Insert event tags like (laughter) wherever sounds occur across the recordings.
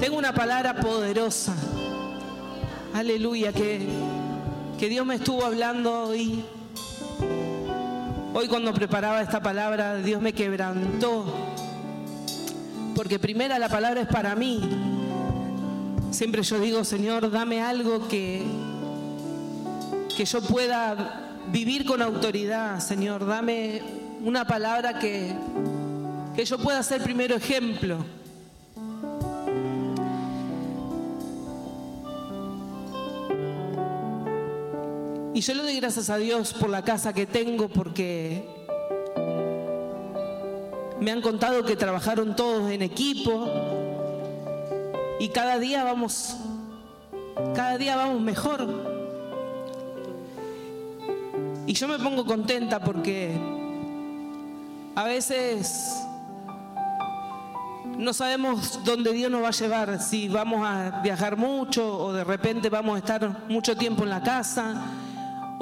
Tengo una palabra poderosa. Aleluya, que, que Dios me estuvo hablando hoy. Hoy cuando preparaba esta palabra, Dios me quebrantó. Porque primera la palabra es para mí. Siempre yo digo, Señor, dame algo que, que yo pueda vivir con autoridad, Señor. Dame una palabra que, que yo pueda ser primero ejemplo. Y yo le doy gracias a Dios por la casa que tengo porque me han contado que trabajaron todos en equipo y cada día vamos cada día vamos mejor. Y yo me pongo contenta porque a veces no sabemos dónde Dios nos va a llevar, si vamos a viajar mucho o de repente vamos a estar mucho tiempo en la casa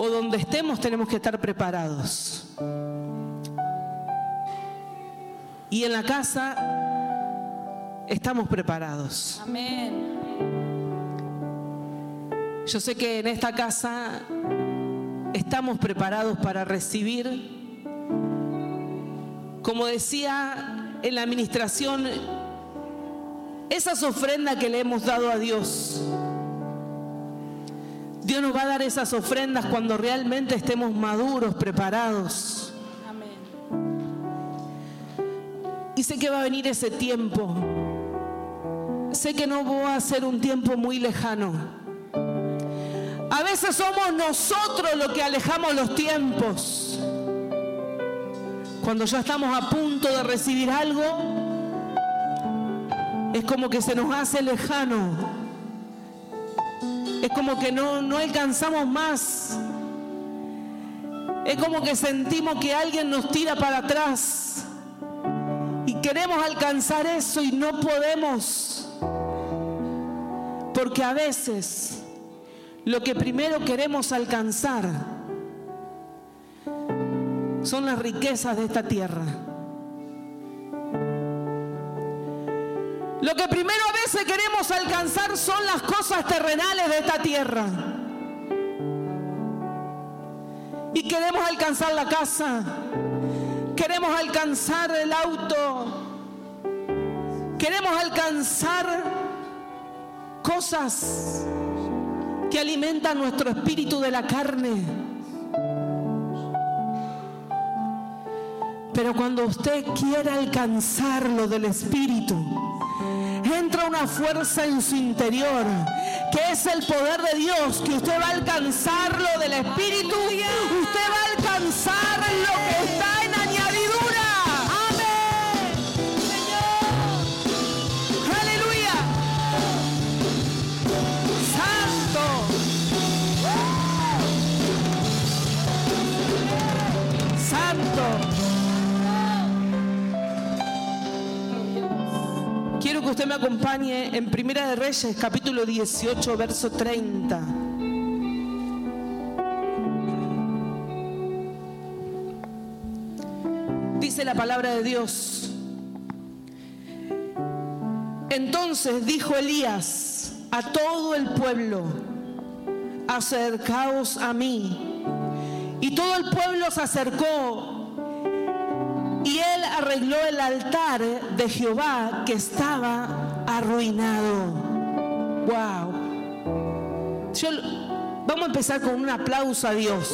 o donde estemos tenemos que estar preparados. Y en la casa estamos preparados. Amén. Yo sé que en esta casa estamos preparados para recibir, como decía en la administración, esas ofrendas que le hemos dado a Dios. Dios nos va a dar esas ofrendas cuando realmente estemos maduros, preparados. Amén. Y sé que va a venir ese tiempo. Sé que no va a ser un tiempo muy lejano. A veces somos nosotros los que alejamos los tiempos. Cuando ya estamos a punto de recibir algo, es como que se nos hace lejano. Es como que no, no alcanzamos más. Es como que sentimos que alguien nos tira para atrás. Y queremos alcanzar eso y no podemos. Porque a veces lo que primero queremos alcanzar son las riquezas de esta tierra. Lo que primero a veces queremos alcanzar son las cosas terrenales de esta tierra. Y queremos alcanzar la casa, queremos alcanzar el auto, queremos alcanzar cosas que alimentan nuestro espíritu de la carne. Pero cuando usted quiere alcanzar lo del espíritu, una fuerza en su interior, que es el poder de Dios, que usted va a alcanzar lo del Espíritu, usted va a que usted me acompañe en Primera de Reyes, capítulo 18, verso 30. Dice la palabra de Dios. Entonces dijo Elías a todo el pueblo, acercaos a mí. Y todo el pueblo se acercó arregló el altar de Jehová que estaba arruinado. Wow. Yo- vamos a empezar con un aplauso a Dios.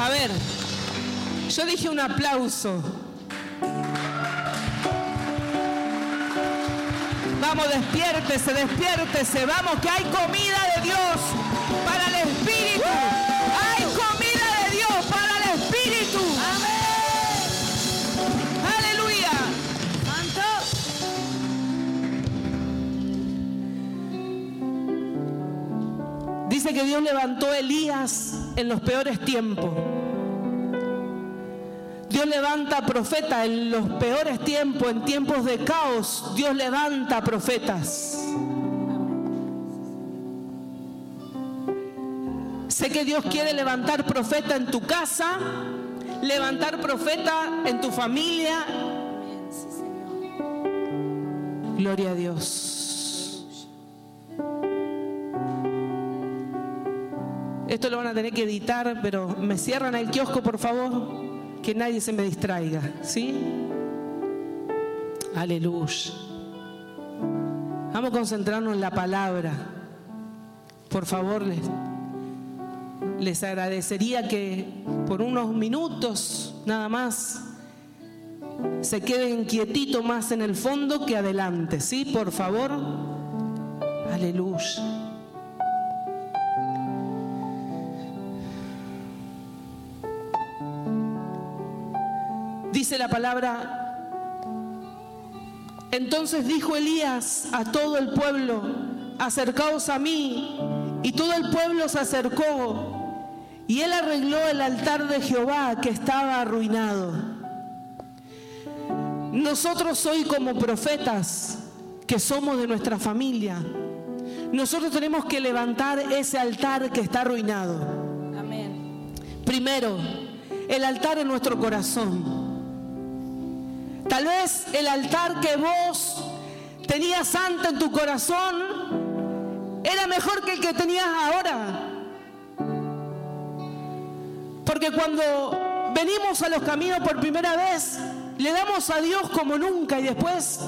A ver, yo dije un aplauso. Vamos, despiértese, despiértese. Vamos, que hay comida de Dios para el Espíritu. Hay comida de Dios para el Espíritu. Aleluya. Dice que Dios levantó a Elías en los peores tiempos. Dios levanta profetas en los peores tiempos, en tiempos de caos. Dios levanta profetas. Sé que Dios quiere levantar profeta en tu casa, levantar profeta en tu familia. Gloria a Dios. Esto lo van a tener que editar, pero me cierran el kiosco, por favor, que nadie se me distraiga, ¿sí? Aleluya. Vamos a concentrarnos en la palabra. Por favor, les, les agradecería que por unos minutos nada más se queden quietito más en el fondo que adelante, ¿sí? Por favor. Aleluya. Dice la palabra, entonces dijo Elías a todo el pueblo, acercaos a mí. Y todo el pueblo se acercó y él arregló el altar de Jehová que estaba arruinado. Nosotros hoy como profetas que somos de nuestra familia, nosotros tenemos que levantar ese altar que está arruinado. Amén. Primero, el altar en nuestro corazón. Tal vez el altar que vos tenías santo en tu corazón era mejor que el que tenías ahora. Porque cuando venimos a los caminos por primera vez, le damos a Dios como nunca y después...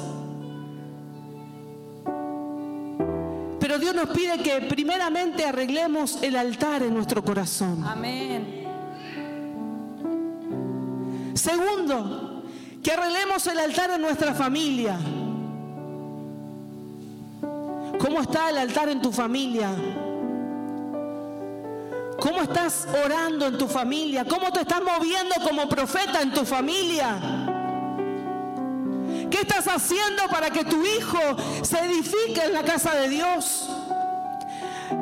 Pero Dios nos pide que primeramente arreglemos el altar en nuestro corazón. Amén. Segundo, que arreglemos el altar en nuestra familia. ¿Cómo está el altar en tu familia? ¿Cómo estás orando en tu familia? ¿Cómo te estás moviendo como profeta en tu familia? ¿Qué estás haciendo para que tu hijo se edifique en la casa de Dios?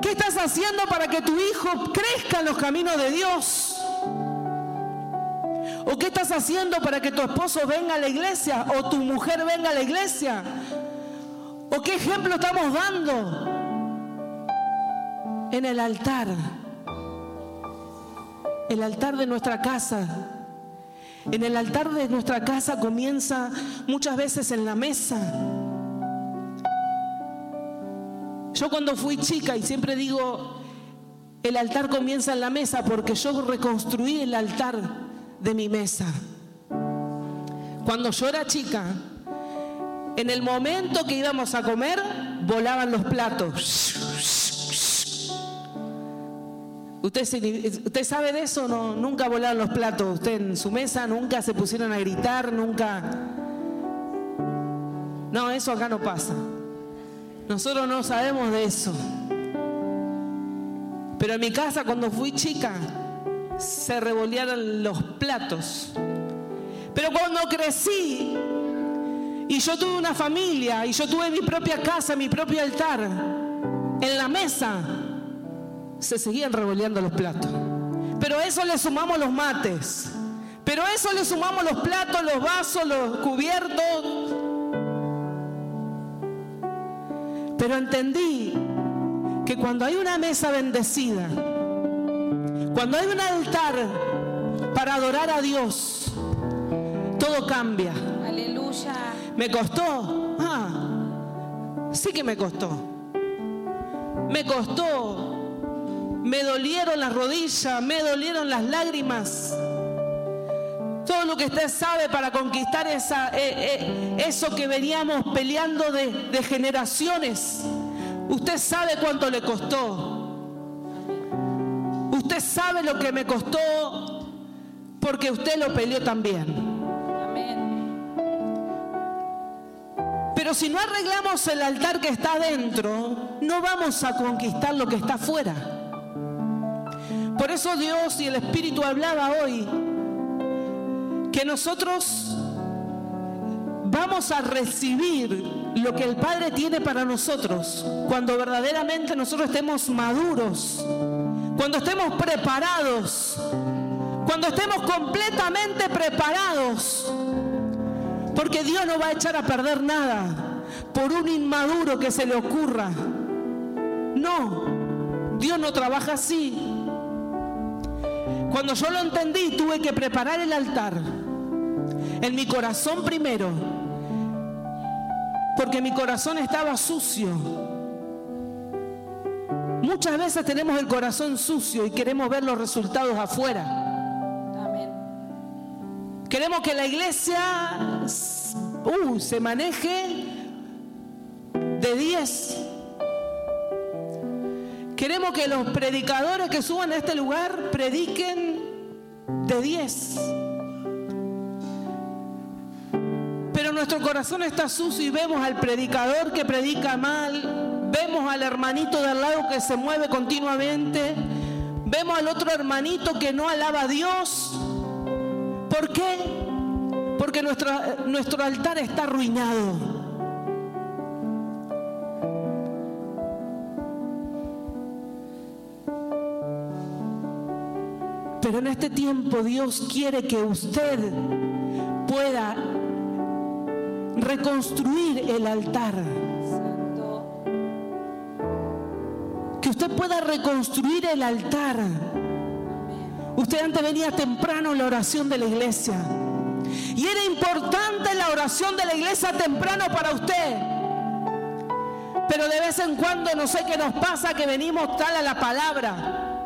¿Qué estás haciendo para que tu hijo crezca en los caminos de Dios? ¿O qué estás haciendo para que tu esposo venga a la iglesia o tu mujer venga a la iglesia? ¿O qué ejemplo estamos dando en el altar? El altar de nuestra casa. En el altar de nuestra casa comienza muchas veces en la mesa. Yo cuando fui chica y siempre digo, el altar comienza en la mesa porque yo reconstruí el altar de mi mesa. Cuando yo era chica, en el momento que íbamos a comer, volaban los platos. ¿Usted, sabe de eso? No, nunca volaron los platos. Usted en su mesa nunca se pusieron a gritar, nunca. No, eso acá no pasa. Nosotros no sabemos de eso. Pero en mi casa cuando fui chica se revolearon los platos. Pero cuando crecí y yo tuve una familia y yo tuve mi propia casa, mi propio altar, en la mesa se seguían revoleando los platos. Pero a eso le sumamos los mates. Pero a eso le sumamos los platos, los vasos, los cubiertos. Pero entendí que cuando hay una mesa bendecida, cuando hay un altar para adorar a Dios, todo cambia. Aleluya. ¿Me costó? Ah, sí que me costó. Me costó. Me dolieron las rodillas, me dolieron las lágrimas. Todo lo que usted sabe para conquistar esa, eh, eh, eso que veníamos peleando de, de generaciones. Usted sabe cuánto le costó. Usted sabe lo que me costó porque usted lo peleó también. Amén. Pero si no arreglamos el altar que está adentro, no vamos a conquistar lo que está afuera. Por eso Dios y el Espíritu hablaba hoy que nosotros vamos a recibir lo que el Padre tiene para nosotros cuando verdaderamente nosotros estemos maduros, cuando estemos preparados, cuando estemos completamente preparados. Porque Dios no va a echar a perder nada por un inmaduro que se le ocurra. No, Dios no trabaja así. Cuando yo lo entendí, tuve que preparar el altar en mi corazón primero, porque mi corazón estaba sucio. Muchas veces tenemos el corazón sucio y queremos ver los resultados afuera. Amén. Queremos que la iglesia uh, se maneje de 10. Queremos que los predicadores que suban a este lugar prediquen de 10. Pero nuestro corazón está sucio y vemos al predicador que predica mal, vemos al hermanito de al lado que se mueve continuamente, vemos al otro hermanito que no alaba a Dios. ¿Por qué? Porque nuestro, nuestro altar está arruinado. Pero en este tiempo Dios quiere que usted pueda reconstruir el altar. Que usted pueda reconstruir el altar. Usted antes venía temprano a la oración de la iglesia. Y era importante la oración de la iglesia temprano para usted. Pero de vez en cuando no sé qué nos pasa que venimos tal a la palabra.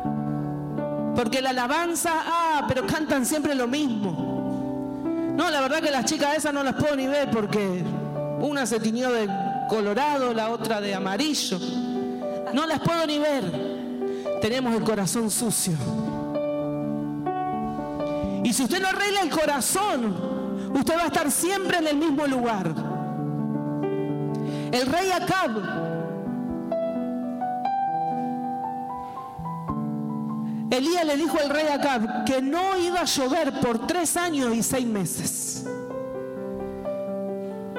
Porque la alabanza, ah, pero cantan siempre lo mismo. No, la verdad que las chicas esas no las puedo ni ver porque una se tiñó de colorado, la otra de amarillo. No las puedo ni ver. Tenemos el corazón sucio. Y si usted no arregla el corazón, usted va a estar siempre en el mismo lugar. El rey Acab Elías le dijo al rey Acab que no iba a llover por tres años y seis meses.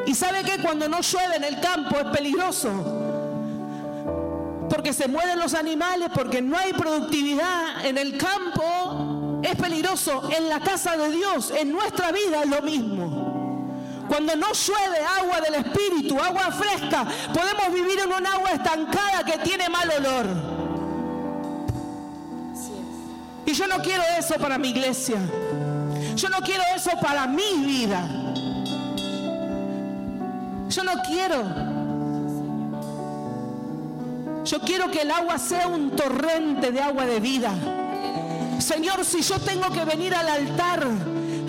Y sabe que cuando no llueve en el campo es peligroso. Porque se mueren los animales, porque no hay productividad en el campo, es peligroso. En la casa de Dios, en nuestra vida es lo mismo. Cuando no llueve agua del Espíritu, agua fresca, podemos vivir en un agua estancada que tiene mal olor. Y yo no quiero eso para mi iglesia. Yo no quiero eso para mi vida. Yo no quiero. Yo quiero que el agua sea un torrente de agua de vida. Señor, si yo tengo que venir al altar,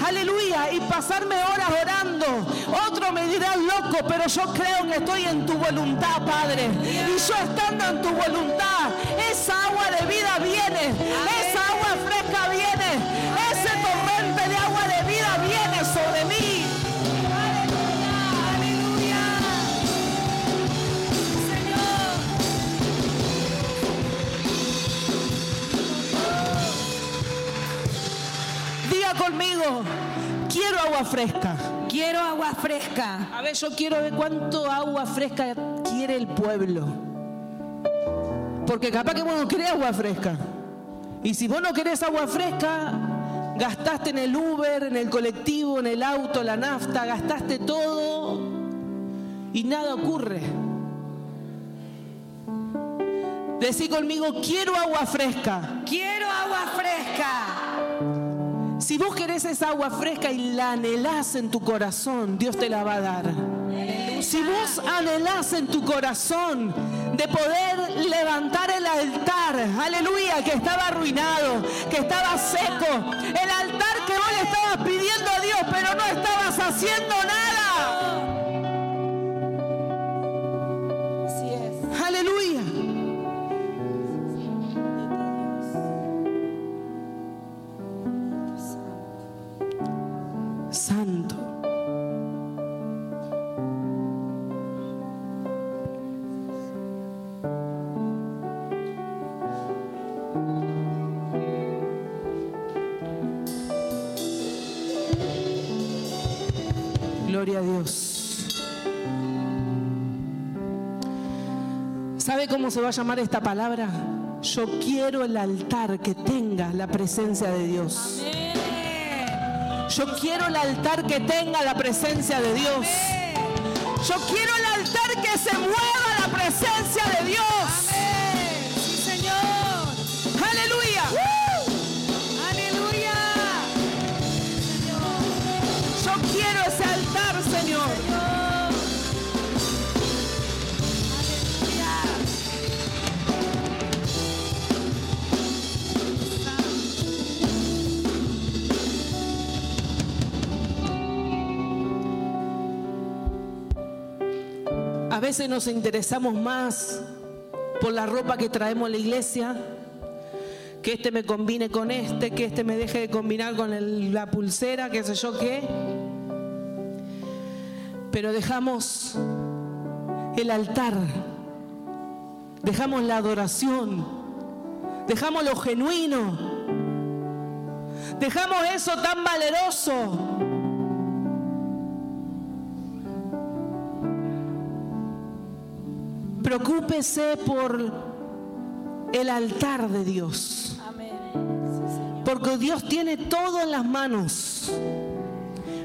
aleluya, y pasarme horas orando, otro me dirá loco, pero yo creo que estoy en tu voluntad, Padre. Y yo estando en tu voluntad, esa agua de vida viene, quiero agua fresca. Quiero agua fresca. A ver, yo quiero ver cuánto agua fresca quiere el pueblo. Porque capaz que vos no querés agua fresca. Y si vos no querés agua fresca, gastaste en el Uber, en el colectivo, en el auto, la nafta, gastaste todo y nada ocurre. Decí conmigo, quiero agua fresca. Quiero agua fresca. Si vos querés esa agua fresca y la anhelás en tu corazón, Dios te la va a dar. Si vos anhelás en tu corazón de poder levantar el altar, aleluya, que estaba arruinado, que estaba seco, el altar que vos le estabas pidiendo a Dios, pero no estabas haciendo nada. Gloria a Dios. ¿Sabe cómo se va a llamar esta palabra? Yo quiero el altar que tenga la presencia de Dios. Yo quiero el altar que tenga la presencia de Dios. Yo quiero el altar que se mueva la presencia de Dios. Veces nos interesamos más por la ropa que traemos a la iglesia, que este me combine con este, que este me deje de combinar con la pulsera, qué sé yo qué. Pero dejamos el altar, dejamos la adoración, dejamos lo genuino, dejamos eso tan valeroso. Preocúpese por el altar de Dios. Porque Dios tiene todo en las manos.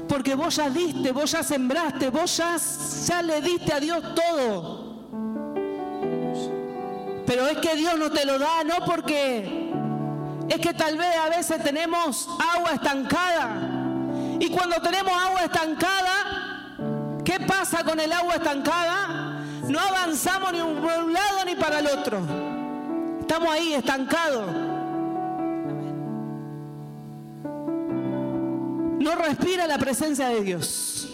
Porque vos ya diste, vos ya sembraste, vos ya, ya le diste a Dios todo. Pero es que Dios no te lo da, no porque es que tal vez a veces tenemos agua estancada. Y cuando tenemos agua estancada, ¿qué pasa con el agua estancada? No avanzamos ni por un lado ni para el otro. Estamos ahí estancados. no respira la presencia de Dios.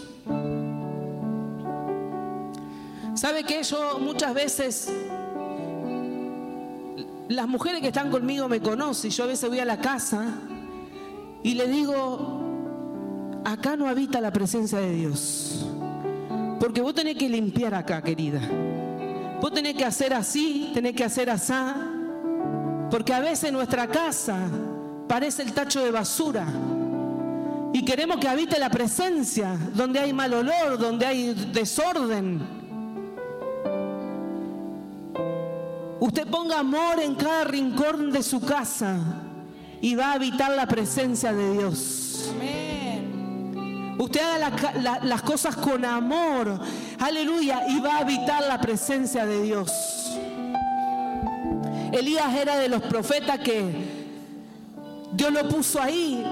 ¿Sabe que yo muchas veces, las mujeres que están conmigo me conocen, yo a veces voy a la casa y le digo, acá no habita la presencia de Dios. Porque vos tenés que limpiar acá, querida. Vos tenés que hacer así, tenés que hacer así. Porque a veces nuestra casa parece el tacho de basura. Y queremos que habite la presencia, donde hay mal olor, donde hay desorden. Usted ponga amor en cada rincón de su casa y va a habitar la presencia de Dios. Usted haga las cosas con amor, aleluya, y va a habitar la presencia de Dios. Elías era de los profetas que Dios lo puso ahí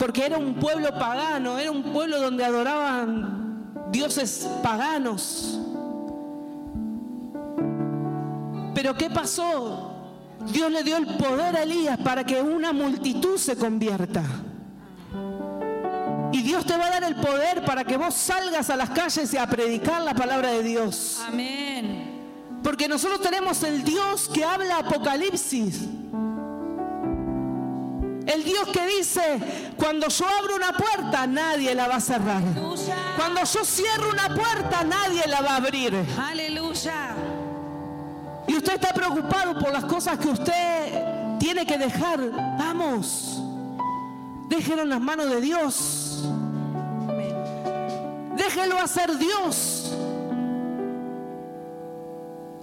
porque era un pueblo pagano, era un pueblo donde adoraban dioses paganos. Pero ¿qué pasó? Dios le dio el poder a Elías para que una multitud se convierta. Y Dios te va a dar el poder para que vos salgas a las calles y a predicar la palabra de Dios. Amén. Porque nosotros tenemos el Dios que habla Apocalipsis. El Dios que dice, cuando yo abro una puerta, nadie la va a cerrar. Aleluya. Cuando yo cierro una puerta, nadie la va a abrir. Aleluya. Y usted está preocupado por las cosas que usted tiene que dejar. Vamos, déjelo en las manos de Dios. Déjelo hacer Dios.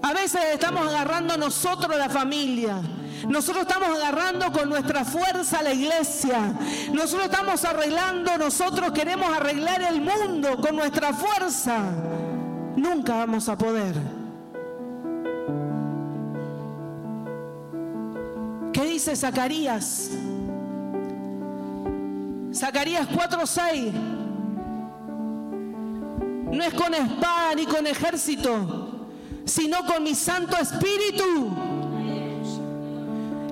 A veces estamos agarrando nosotros la familia. Nosotros estamos agarrando con nuestra fuerza la iglesia. Nosotros estamos arreglando, nosotros queremos arreglar el mundo con nuestra fuerza. Nunca vamos a poder. ¿Qué dice Zacarías? Zacarías 4:6. No es con espada ni con ejército, sino con mi Santo Espíritu.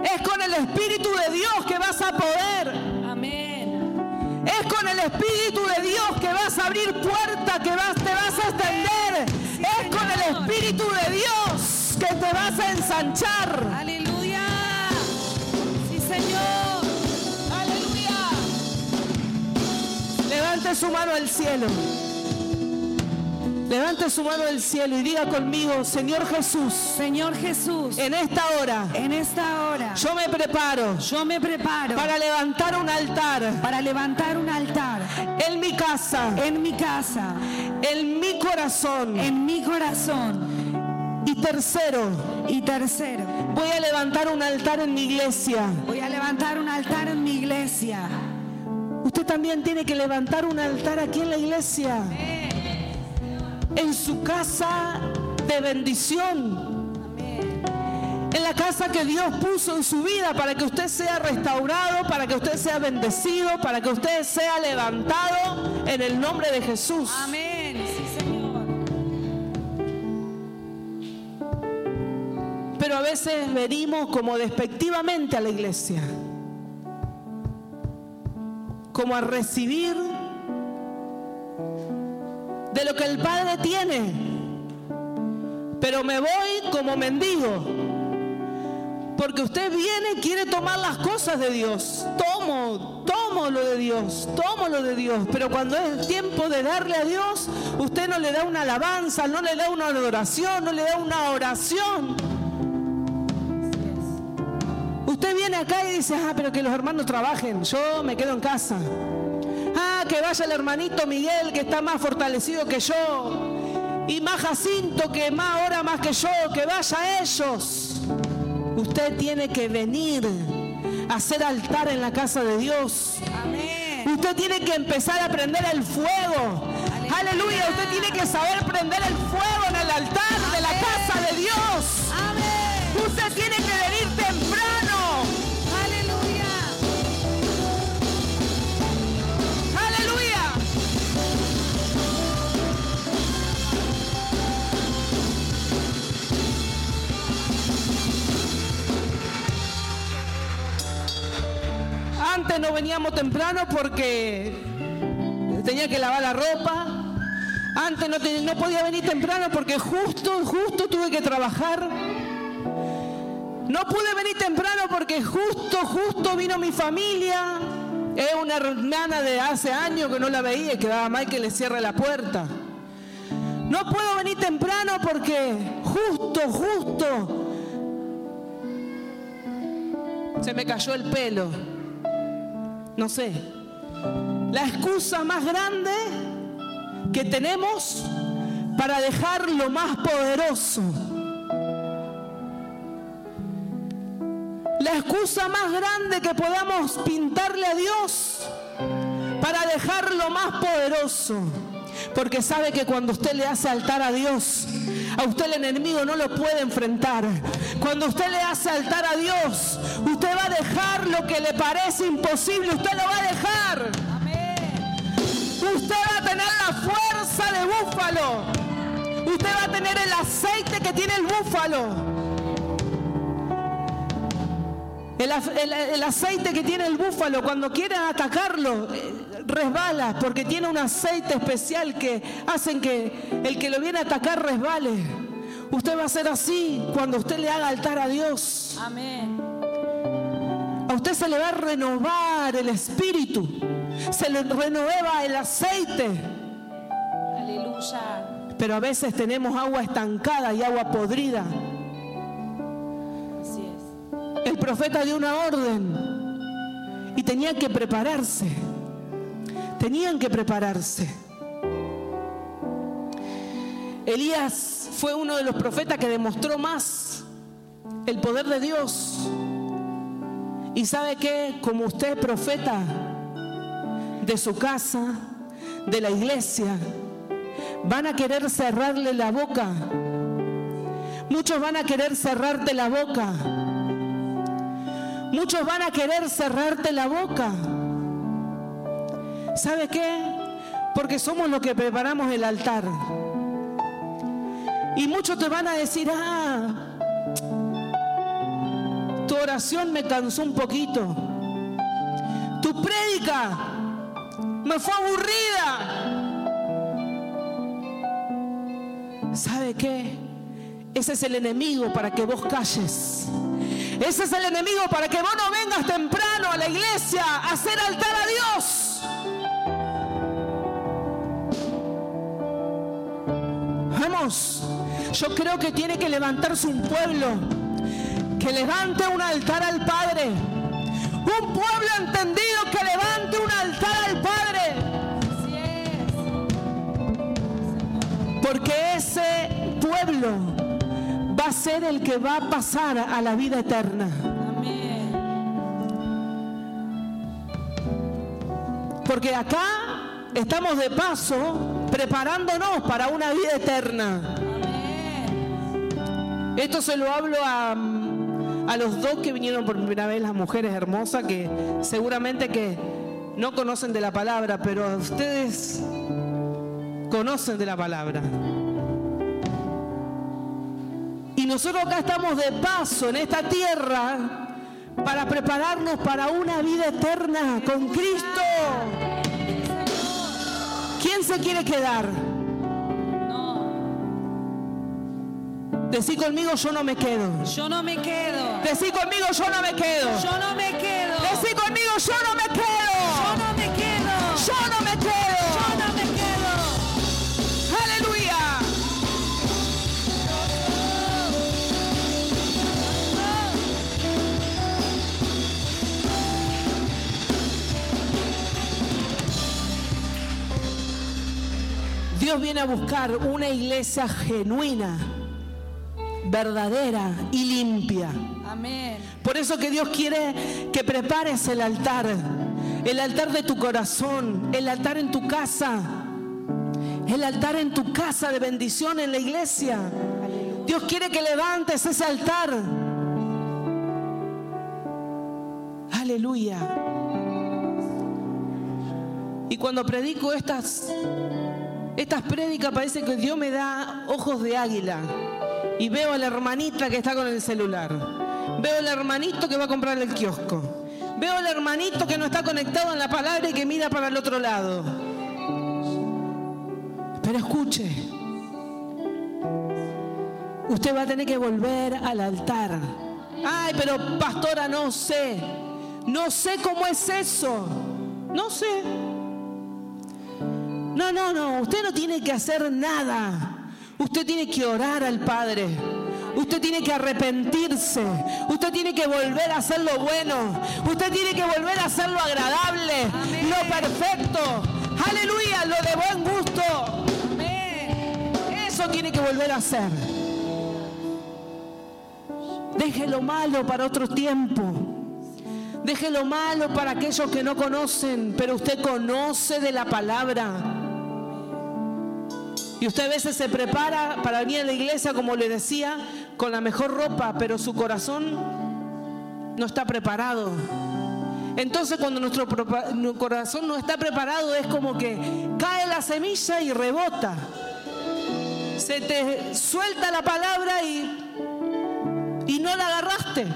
Es con el Espíritu de Dios que vas a poder. Amén. Es con el Espíritu de Dios que vas a abrir puertas, que vas, te vas a extender. Es con el Espíritu de Dios que te vas a ensanchar. Aleluya. Sí, Señor. Aleluya. Levante su mano al cielo. Levante su mano al cielo y diga conmigo, Señor Jesús, Señor Jesús, en esta hora en esta hora yo me preparo yo me preparo para levantar un altar para levantar un altar en mi casa, en mi casa, en mi corazón. en mi corazón. Y tercero, Y tercero, voy a levantar un altar en mi iglesia. voy a levantar un altar en mi iglesia. Usted también tiene que levantar un altar aquí en la iglesia, en su casa de bendición. En la casa que Dios puso en su vida para que usted sea restaurado, para que usted sea bendecido, para que usted sea levantado en el nombre de Jesús. Amén. Sí, Señor. Pero a veces venimos como despectivamente a la iglesia, como a recibir de lo que el Padre tiene. Pero me voy como mendigo. Porque usted viene y quiere tomar las cosas de Dios. Tomo, tomo lo de Dios, tomo lo de Dios. Pero cuando es el tiempo de darle a Dios, usted no le da una alabanza, no le da una adoración, no le da una oración. Usted viene acá y dice, ah, pero que los hermanos trabajen, yo me quedo en casa. Ah, que vaya el hermanito Miguel que está más fortalecido que yo. Y más Jacinto que más ahora más que yo, que vaya ellos. Usted tiene que venir a hacer altar en la casa de Dios. Usted tiene que empezar a prender el fuego. Aleluya. Usted tiene que saber prender el fuego en el altar Antes no veníamos temprano porque tenía que lavar la ropa. Antes no, podía venir temprano porque justo, justo tuve que trabajar. No pude venir temprano porque justo, justo vino mi familia. Es una hermana de hace años que no la veía y quedaba mal que le cierre la puerta. No puedo venir temprano porque justo, justo se me cayó el pelo. No sé. La excusa más grande que tenemos para dejar lo más poderoso. La excusa más grande que podamos pintarle a Dios para dejar lo más poderoso. Porque sabe que cuando usted le hace altar a Dios, a usted el enemigo no lo puede enfrentar. Cuando usted le hace altar a Dios, usted va a dejar lo que le parece imposible, usted lo va a dejar. Usted va a tener la fuerza de búfalo. Usted va a tener el aceite que tiene el búfalo. El, af- el- el aceite que tiene el búfalo, cuando quieren atacarlo, eh, resbala, porque tiene un aceite especial que hacen que el que lo viene a atacar resbale. Usted va a ser así cuando usted le haga altar a Dios. Amén. A usted se le va a renovar el espíritu, se le renueva el aceite. Aleluya. Pero a veces tenemos agua estancada y agua podrida. Profeta dio una orden y tenían que prepararse. Tenían que prepararse. Elías fue uno de los profetas que demostró más el poder de Dios. Y sabe que como usted es profeta de su casa, de la iglesia, van a querer cerrarle la boca. Muchos van a querer cerrarte la boca. Muchos van a querer cerrarte la boca. ¿Sabe qué? Porque somos los que preparamos el altar. Y muchos te van a decir, ah, tu oración me cansó un poquito. Tu prédica me fue aburrida. ¿Sabe qué? Ese es el enemigo para que vos calles. Ese es el enemigo para que vos no vengas temprano a la iglesia a hacer altar a Dios. Vamos, yo creo que tiene que levantarse un pueblo que levante un altar al Padre. Un pueblo entendido que levante un altar al Padre. Porque ser el que va a pasar a la vida eterna. Porque acá estamos de paso preparándonos para una vida eterna. Esto se lo hablo a, a los dos que vinieron por primera vez, las mujeres hermosas, que seguramente que no conocen de la palabra, pero ustedes conocen de la palabra. Nosotros acá estamos de paso en esta tierra para prepararnos para una vida eterna con Cristo. ¿Quién se quiere quedar? Decí conmigo, yo no me quedo. Yo no me quedo. Decí conmigo, yo no me quedo. Yo no me quedo. Decí conmigo, yo no me quedo. Dios viene a buscar una iglesia genuina, verdadera y limpia. Amén. Por eso que Dios quiere que prepares el altar, el altar de tu corazón, el altar en tu casa, el altar en tu casa de bendición en la iglesia. Dios quiere que levantes ese altar. Aleluya. Y cuando predico estas, estas prédicas parece que Dios me da ojos de águila. Y veo a la hermanita que está con el celular. Veo al hermanito que va a comprar el kiosco. Veo al hermanito que no está conectado en la palabra y que mira para el otro lado. Pero escuche, usted va a tener que volver al altar. Ay, pero pastora, no sé. No sé cómo es eso. No sé. No, no, no. Usted no tiene que hacer nada. Usted tiene que orar al Padre. Usted tiene que arrepentirse. Usted tiene que volver a hacer lo bueno. Usted tiene que volver a hacer lo agradable, lo perfecto. Aleluya, lo de buen gusto. Amén. Eso tiene que volver a hacer. Deje lo malo para otro tiempo. Deje lo malo para aquellos que no conocen, pero usted conoce de la palabra. Y usted a veces se prepara para venir a la iglesia, como le decía, con la mejor ropa, pero su corazón no está preparado. Entonces cuando nuestro corazón no está preparado es como que cae la semilla y rebota. Se te suelta la palabra y, y no la agarraste.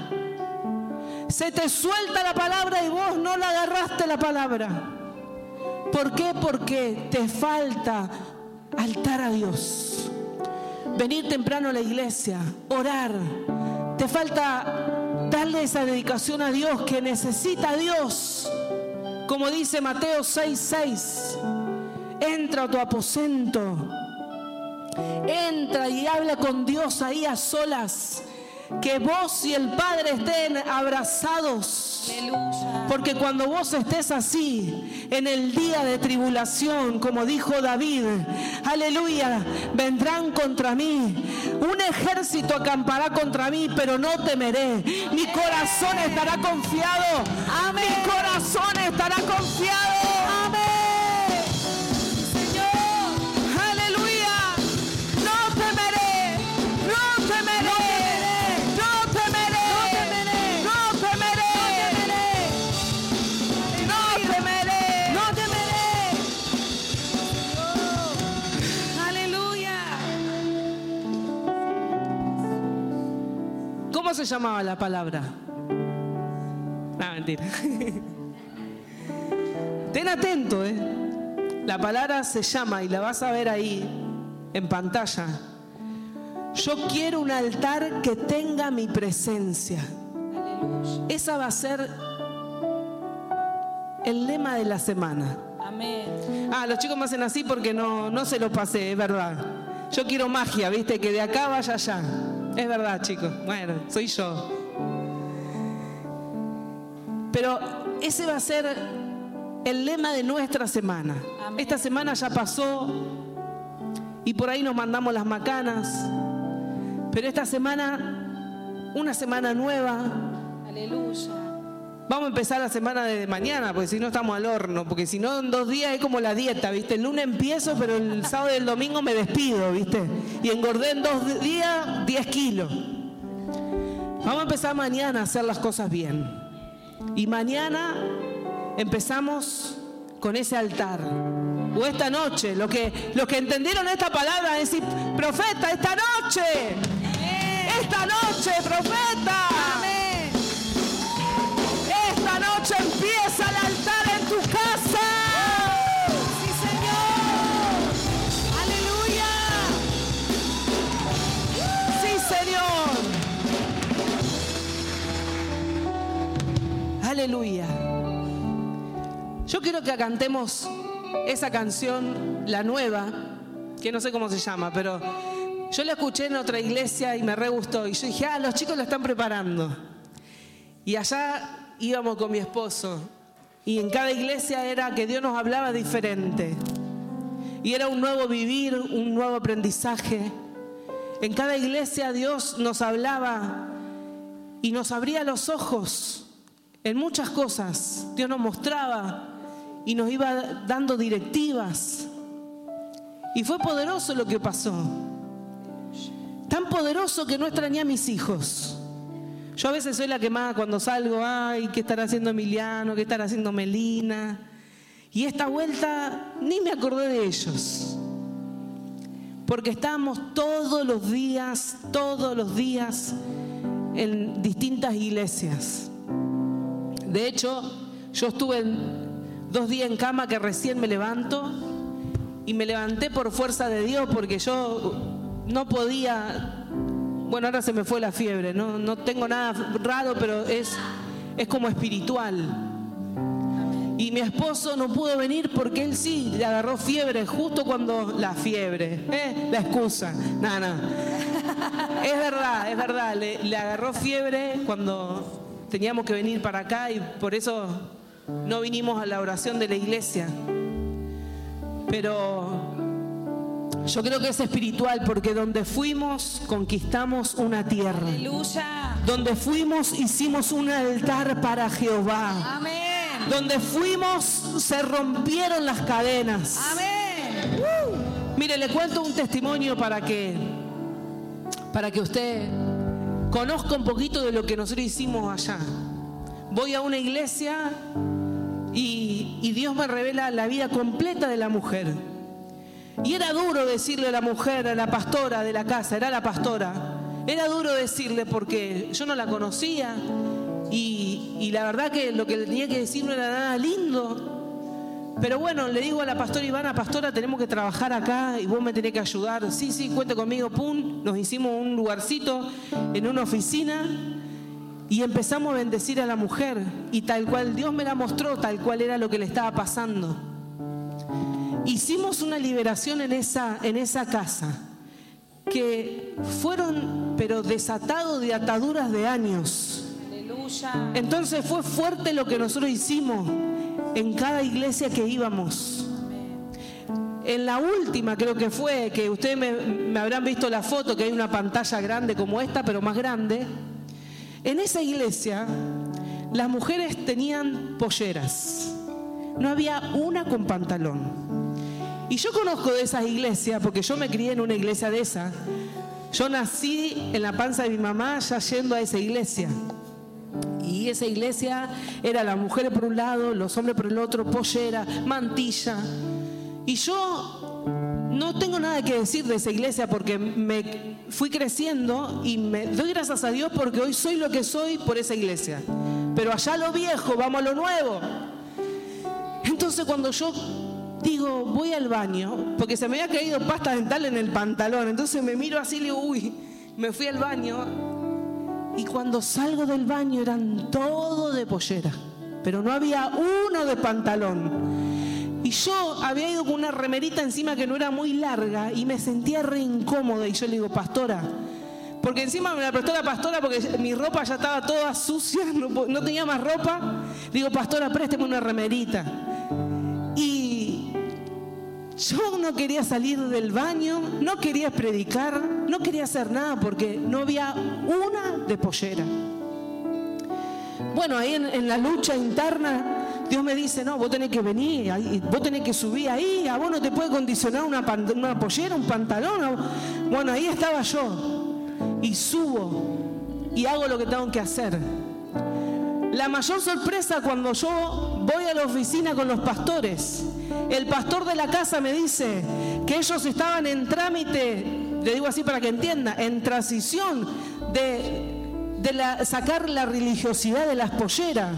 Se te suelta la palabra y vos no la agarraste la palabra. ¿Por qué? Porque te falta altar a Dios. Venir temprano a la iglesia, orar. Te falta darle esa dedicación a Dios que necesita Dios. Como dice Mateo 6:6. Entra a tu aposento. Entra y habla con Dios ahí a solas. Que vos y el Padre estén abrazados. Porque cuando vos estés así, en el día de tribulación, como dijo David, aleluya, vendrán contra mí. Un ejército acampará contra mí, pero no temeré. Mi corazón estará confiado. Mi corazón estará confiado. Se llamaba la palabra? No, mentira. (laughs) Ten atento, ¿eh? La palabra se llama, y la vas a ver ahí en pantalla. Yo quiero un altar que tenga mi presencia. Esa va a ser el lema de la semana. Amén. Ah, los chicos me hacen así porque no, no se los pasé, es verdad. Yo quiero magia, ¿viste? Que de acá vaya allá. Es verdad, chicos. Bueno, soy yo. Pero ese va a ser el lema de nuestra semana. Amén. Esta semana ya pasó y por ahí nos mandamos las macanas. Pero esta semana, una semana nueva, Aleluya. Vamos a empezar la semana de mañana, porque si no estamos al horno, porque si no en dos días es como la dieta, ¿viste? El lunes empiezo, pero el sábado y el domingo me despido, ¿viste? Y engordé en dos días 10 kilos. Vamos a empezar mañana a hacer las cosas bien. Y mañana empezamos con ese altar. O esta noche, lo que, los que entendieron esta palabra, decir, profeta, esta noche, esta noche, profeta. Amén. Aleluya. Yo quiero que cantemos esa canción, la nueva, que no sé cómo se llama, pero yo la escuché en otra iglesia y me re gustó. Y yo dije, ah, los chicos la están preparando. Y allá íbamos con mi esposo. Y en cada iglesia era que Dios nos hablaba diferente. Y era un nuevo vivir, un nuevo aprendizaje. En cada iglesia Dios nos hablaba y nos abría los ojos en muchas cosas. Dios nos mostraba y nos iba dando directivas. Y fue poderoso lo que pasó. Tan poderoso que no extrañé a mis hijos. Yo a veces soy la que más cuando salgo, ay, ¿qué estará haciendo Emiliano? ¿Qué estará haciendo Melina? Y esta vuelta ni me acordé de ellos. Porque estábamos todos los días, todos los días en distintas iglesias. De hecho, yo estuve dos días en cama que recién me levanto y me levanté por fuerza de Dios porque yo no podía, bueno, ahora se me fue la fiebre, no, no tengo nada raro, pero es, es como espiritual. Y mi esposo no pudo venir porque él sí le agarró fiebre justo cuando la fiebre, ¿eh? la excusa, nada, nada. Es verdad, es verdad, le agarró fiebre cuando teníamos que venir para acá y por eso no vinimos a la oración de la iglesia. Pero yo creo que es espiritual porque donde fuimos conquistamos una tierra. Aleluya. Donde fuimos hicimos un altar para Jehová. Amén. Donde fuimos se rompieron las cadenas. Amén. Mire, le cuento un testimonio para que para que usted conozca un poquito de lo que nosotros hicimos allá. Voy a una iglesia y, Dios me revela la vida completa de la mujer. Y era duro decirle a la mujer, a la pastora de la casa, era la pastora. Era duro decirle porque yo no la conocía y, y la verdad que lo que tenía que decir no era nada lindo. Pero bueno, le digo a la pastora Ivana, pastora, tenemos que trabajar acá y vos me tenés que ayudar. Sí, sí, cuente conmigo, pum. Nos hicimos un lugarcito en una oficina y empezamos a bendecir a la mujer. Y tal cual Dios me la mostró, tal cual era lo que le estaba pasando. Hicimos una liberación en esa, en esa casa que fueron, pero desatados de ataduras de años. Aleluya. Entonces fue fuerte lo que nosotros hicimos en cada iglesia que íbamos. En la última creo que fue, que ustedes me, habrán visto la foto, que hay una pantalla grande como esta, pero más grande. En esa iglesia las mujeres tenían polleras. No había una con pantalón. Y yo conozco de esas iglesias, porque yo me crié en una iglesia de esa. Yo nací en la panza de mi mamá ya yendo a esa iglesia. Y esa iglesia era las mujeres por un lado, los hombres por el otro, pollera, mantilla. Y yo no tengo nada que decir de esa iglesia porque me fui creciendo y me doy gracias a Dios porque hoy soy lo que soy por esa iglesia. Pero allá lo viejo, vamos a lo nuevo. Entonces cuando yo digo, voy al baño, porque se me había caído pasta dental en el pantalón, entonces me miro así y le digo, uy, me fui al baño y cuando salgo del baño eran todo de pollera, pero no había uno de pantalón. Y yo había ido con una remerita encima que no era muy larga y me sentía re incómoda. Y yo le digo, pastora, porque encima me la prestó la pastora porque mi ropa ya estaba toda sucia, no, no tenía más ropa. Le digo, pastora, présteme una remerita. Y yo no quería salir del baño, no quería predicar, no quería hacer nada porque no había una de pollera. Bueno, ahí en, la lucha interna, Dios me dice, no, vos tenés que venir, vos tenés que subir ahí, a vos no te puede condicionar una, una pollera, un pantalón. a vos". Bueno, ahí estaba yo y subo y hago lo que tengo que hacer. La mayor sorpresa cuando yo voy a la oficina con los pastores, el pastor de la casa me dice que ellos estaban en trámite, le digo así para que entienda, en transición de, de la, sacar la religiosidad de las polleras,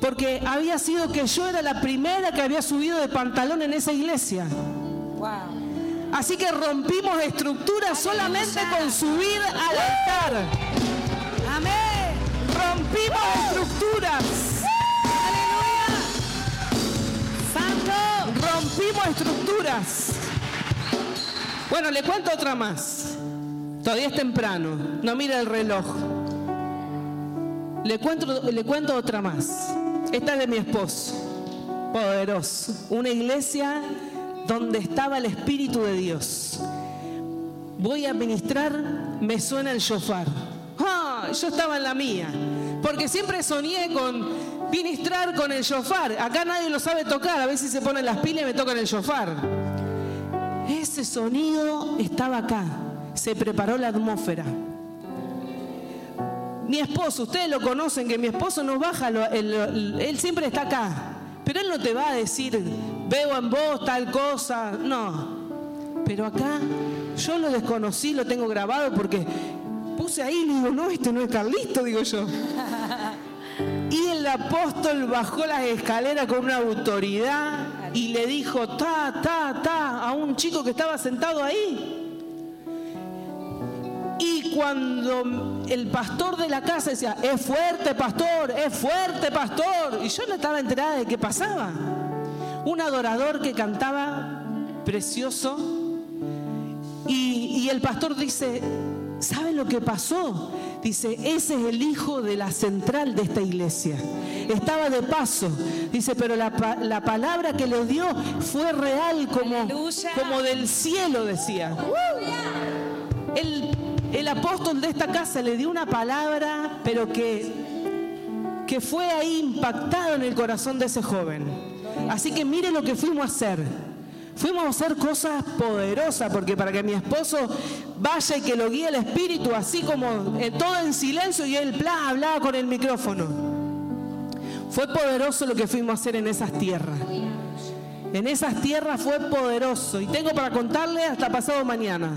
porque había sido que yo era la primera que había subido de pantalón en esa iglesia. Así que rompimos estructuras solamente con subir al altar. Amén. Rompimos estructuras. Aleluya. Santo. Rompimos estructuras. Bueno, le cuento otra más. Todavía es temprano. No mira el reloj. Le cuento, le cuento otra más. Esta es de mi esposo, poderoso. Una iglesia donde estaba el Espíritu de Dios. Voy a ministrar, me suena el shofar. Ah, yo estaba en la mía, porque siempre soñé con ministrar con el shofar. Acá nadie lo sabe tocar, a veces se ponen las pilas y me tocan el shofar. Ese sonido estaba acá, se preparó la atmósfera. Mi esposo, ustedes lo conocen, que mi esposo no baja, él siempre está acá, pero él no te va a decir, veo en vos tal cosa, no. Pero acá yo lo desconocí, lo tengo grabado porque puse ahí y digo, no, este no es Carlito, digo yo. (laughs) Y el apóstol bajó las escaleras con una autoridad y le dijo, ta, ta, ta, a un chico que estaba sentado ahí. Cuando el pastor de la casa decía, es fuerte pastor, es fuerte pastor, y yo no estaba enterada de qué pasaba. Un adorador que cantaba precioso y, y el pastor dice, ¿saben lo que pasó? Dice, ese es el hijo de la central de esta iglesia. Estaba de paso. Dice, pero la, palabra que le dio fue real como, como del cielo, decía. El, el apóstol de esta casa le dio una palabra, pero que, que fue ahí impactado en el corazón de ese joven. Así que mire lo que fuimos a hacer. Fuimos a hacer cosas poderosas, porque para que mi esposo vaya y que lo guíe el Espíritu, así como eh, todo en silencio y él bla, hablaba con el micrófono. Fue poderoso lo que fuimos a hacer en esas tierras. En esas tierras fue poderoso. Y tengo para contarle hasta pasado mañana.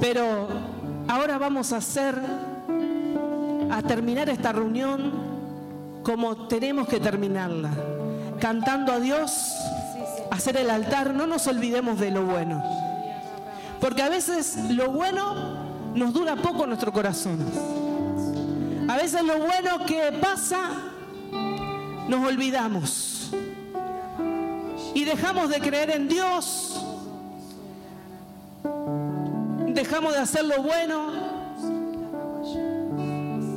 Pero ahora vamos a hacer, a terminar esta reunión como tenemos que terminarla. Cantando a Dios hacer el altar, no nos olvidemos de lo bueno. Porque a veces lo bueno nos dura poco nuestro corazón. A veces lo bueno que pasa, nos olvidamos. Y dejamos de creer en Dios. Dejamos de hacer lo bueno.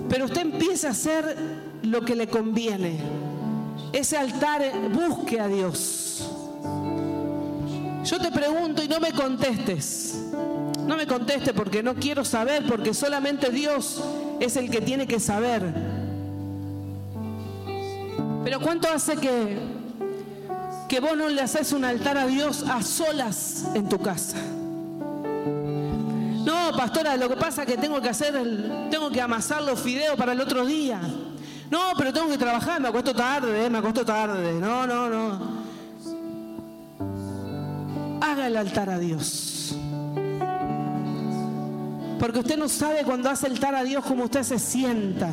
Pero usted empieza a hacer lo que le conviene. Ese altar busque a Dios. Yo te pregunto y no me contestes. No me contestes porque no quiero saber, porque solamente Dios es el que tiene que saber. Pero ¿cuánto hace que, que vos no le haces un altar a Dios a solas en tu casa? No, pastora, lo que pasa es que tengo que hacer, tengo que amasar los fideos para el otro día. No, pero tengo que trabajar, me acuesto tarde, eh, me acuesto tarde. No, no, no haga el altar a Dios. Porque usted no sabe cuando hace el altar a Dios cómo usted se sienta.